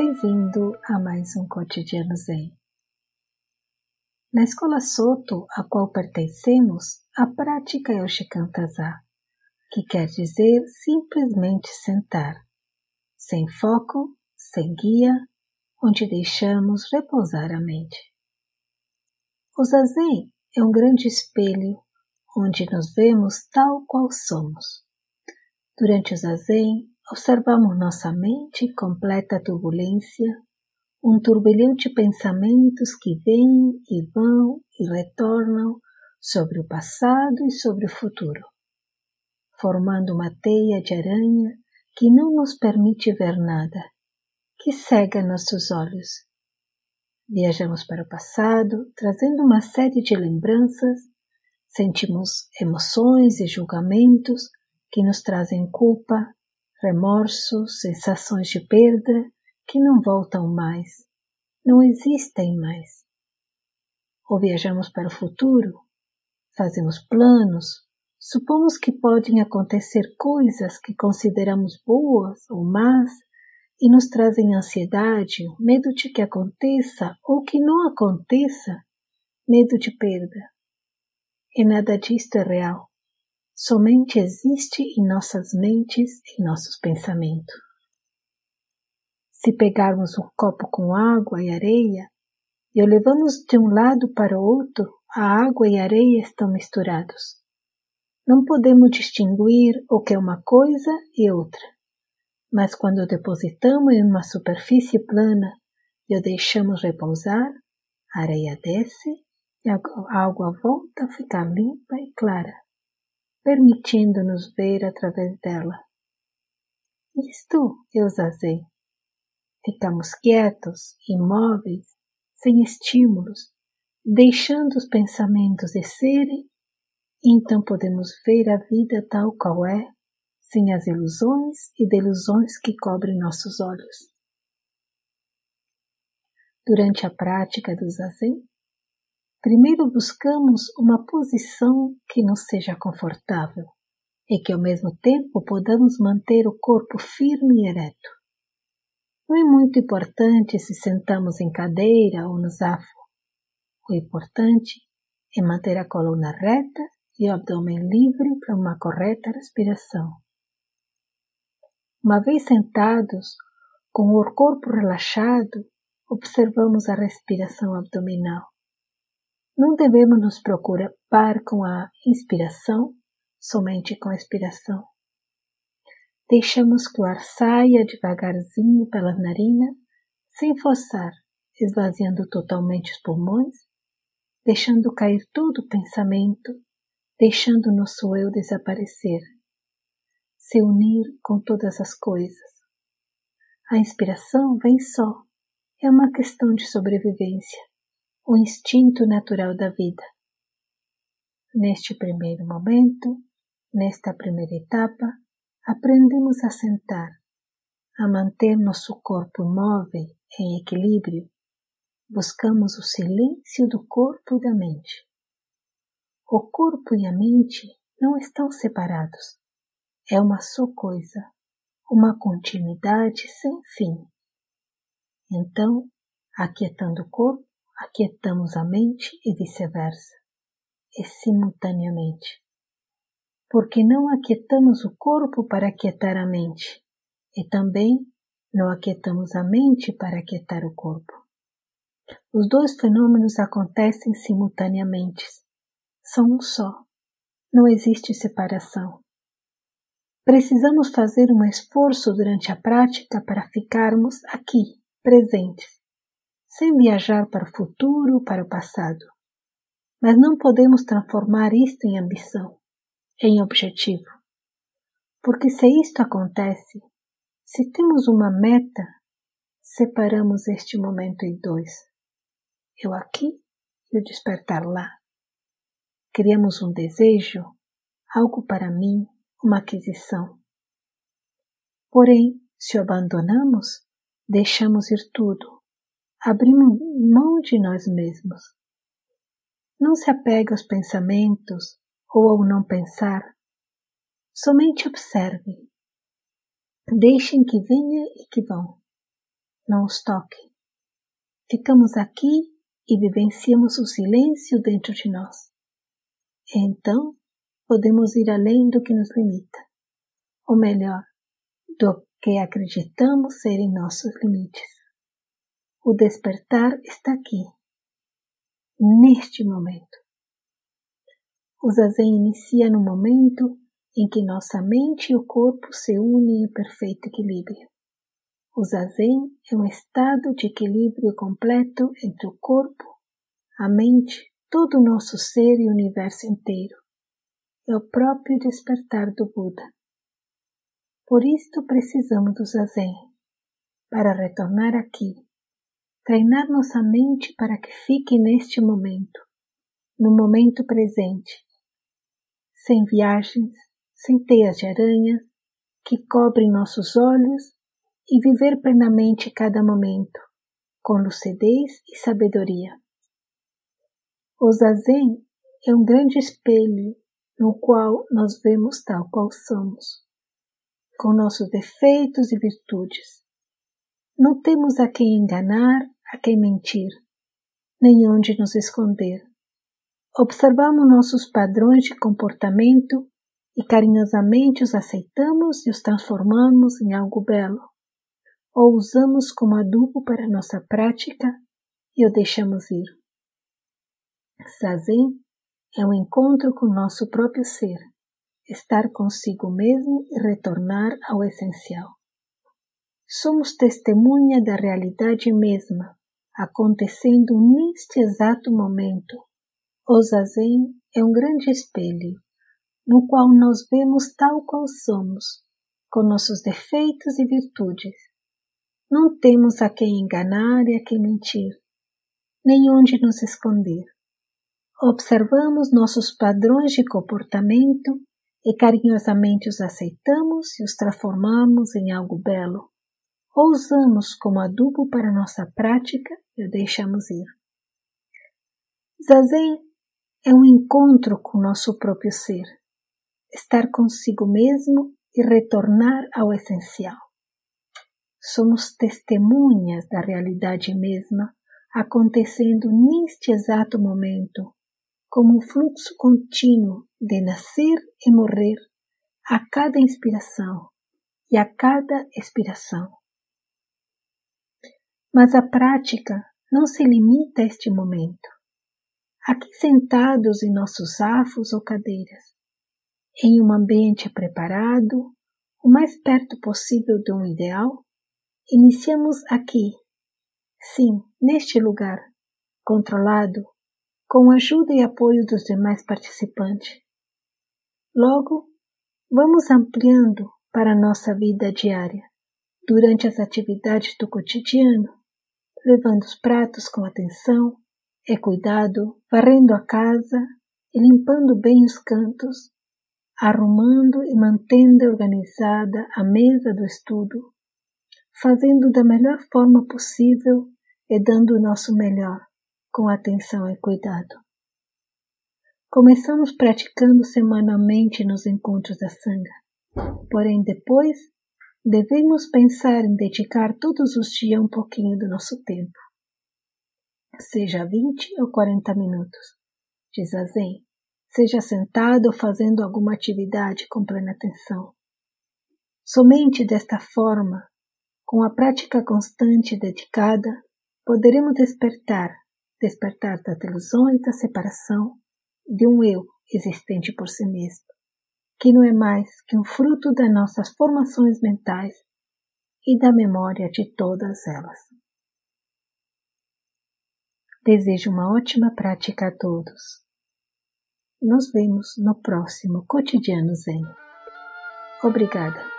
Bem-vindo a mais um Cotidiano Zen. Na escola Soto, a qual pertencemos, a prática é o Shikantaza, que quer dizer simplesmente sentar, sem foco, sem guia, onde deixamos repousar a mente. O Zazen é um grande espelho onde nos vemos tal qual somos. Durante o Zazen, observamos nossa mente completa turbulência, um turbilhão de pensamentos que vêm e vão e retornam sobre o passado e sobre o futuro, formando uma teia de aranha que não nos permite ver nada, que cega nossos olhos. Viajamos para o passado, trazendo uma série de lembranças, sentimos emoções e julgamentos que nos trazem culpa, remorso, sensações de perda que não voltam mais, não existem mais. Ou viajamos para o futuro, fazemos planos, supomos que podem acontecer coisas que consideramos boas ou más e nos trazem ansiedade, medo de que aconteça ou que não aconteça, medo de perda. E nada disto é real somente existe em nossas mentes e nossos pensamentos. Se pegarmos um copo com água e areia e o levamos de um lado para o outro, a água e a areia estão misturados. Não podemos distinguir o que é uma coisa e outra, mas quando depositamos em uma superfície plana e o deixamos repousar, a areia desce e a água volta a ficar limpa e clara permitindo-nos ver através dela. Isto é o zazen. Ficamos quietos, imóveis, sem estímulos, deixando os pensamentos descerem, então podemos ver a vida tal qual é, sem as ilusões e delusões que cobrem nossos olhos. Durante a prática do zazen, Primeiro buscamos uma posição que nos seja confortável e que ao mesmo tempo podamos manter o corpo firme e ereto. Não é muito importante se sentamos em cadeira ou no zafo. O importante é manter a coluna reta e o abdômen livre para uma correta respiração. Uma vez sentados, com o corpo relaxado, observamos a respiração abdominal. Não devemos nos preocupar com a inspiração, somente com a expiração. Deixamos que o ar saia devagarzinho pela narina, sem forçar, esvaziando totalmente os pulmões, deixando cair todo o pensamento, deixando nosso eu desaparecer, se unir com todas as coisas. A inspiração vem só, é uma questão de sobrevivência o instinto natural da vida. Neste primeiro momento, nesta primeira etapa, aprendemos a sentar, a manter nosso corpo imóvel em equilíbrio. Buscamos o silêncio do corpo e da mente. O corpo e a mente não estão separados. É uma só coisa, uma continuidade sem fim. Então, aquietando o corpo, aquietamos a mente e vice-versa, e simultaneamente. Porque não aquietamos o corpo para aquietar a mente, e também não aquietamos a mente para aquietar o corpo. Os dois fenômenos acontecem simultaneamente, são um só, não existe separação. Precisamos fazer um esforço durante a prática para ficarmos aqui, presentes sem viajar para o futuro para o passado. Mas não podemos transformar isto em ambição, em objetivo. Porque se isto acontece, se temos uma meta, separamos este momento em dois. Eu aqui e o despertar lá. Criamos um desejo, algo para mim, uma aquisição. Porém, se o abandonamos, deixamos ir tudo, abrimos mão de nós mesmos. Não se apegue aos pensamentos ou ao não pensar. Somente observe. Deixem que venha e que vão. não os toque. Ficamos aqui e vivenciamos o silêncio dentro de nós. Então, podemos ir além do que nos limita, ou melhor, do que acreditamos serem nossos limites. O despertar está aqui, neste momento. O zazen inicia no momento em que nossa mente e o corpo se unem em perfeito equilíbrio. O zazen é um estado de equilíbrio completo entre o corpo, a mente, todo o nosso ser e o universo inteiro. É o próprio despertar do Buda. Por isto precisamos do zazen, para retornar aqui, treinar nossa mente para que fique neste momento, no momento presente, sem viagens, sem teias de aranha que cobrem nossos olhos e viver plenamente cada momento, com lucidez e sabedoria. O zazen é um grande espelho no qual nós vemos tal qual somos, com nossos defeitos e virtudes. Não temos a quem enganar, a quem mentir, nem onde nos esconder. Observamos nossos padrões de comportamento e carinhosamente os aceitamos e os transformamos em algo belo ou usamos como adubo para nossa prática e o deixamos ir. Zazen é um encontro com nosso próprio ser, estar consigo mesmo e retornar ao essencial. Somos testemunha da realidade mesma, acontecendo neste exato momento. O Zazen é um grande espelho, no qual nós vemos tal qual somos, com nossos defeitos e virtudes, não temos a quem enganar e a quem mentir, nem onde nos esconder. Observamos nossos padrões de comportamento e carinhosamente os aceitamos e os transformamos em algo belo, ou usamos como adubo para nossa prática e o deixamos ir. Zazen é um encontro com nosso próprio ser, estar consigo mesmo e retornar ao essencial somos testemunhas da realidade mesma acontecendo neste exato momento, como um fluxo contínuo de nascer e morrer a cada inspiração e a cada expiração. Mas a prática não se limita a este momento. Aqui sentados em nossos afos ou cadeiras, em um ambiente preparado, o mais perto possível de um ideal, Iniciamos aqui, sim, neste lugar, controlado, com ajuda e apoio dos demais participantes. Logo, vamos ampliando para a nossa vida diária, durante as atividades do cotidiano, levando os pratos com atenção e cuidado, varrendo a casa e limpando bem os cantos, arrumando e mantendo organizada a mesa do estudo fazendo da melhor forma possível e dando o nosso melhor, com atenção e cuidado. Começamos praticando semanalmente nos encontros da Sangha, porém depois devemos pensar em dedicar todos os dias um pouquinho do nosso tempo, seja 20 ou 40 minutos, diz a Zen, seja sentado ou fazendo alguma atividade com plena atenção. Somente desta forma com a prática constante e dedicada, poderemos despertar, despertar das ilusões da separação de um eu existente por si mesmo, que não é mais que um fruto das nossas formações mentais e da memória de todas elas. Desejo uma ótima prática a todos. Nos vemos no próximo Cotidiano Zen. Obrigada.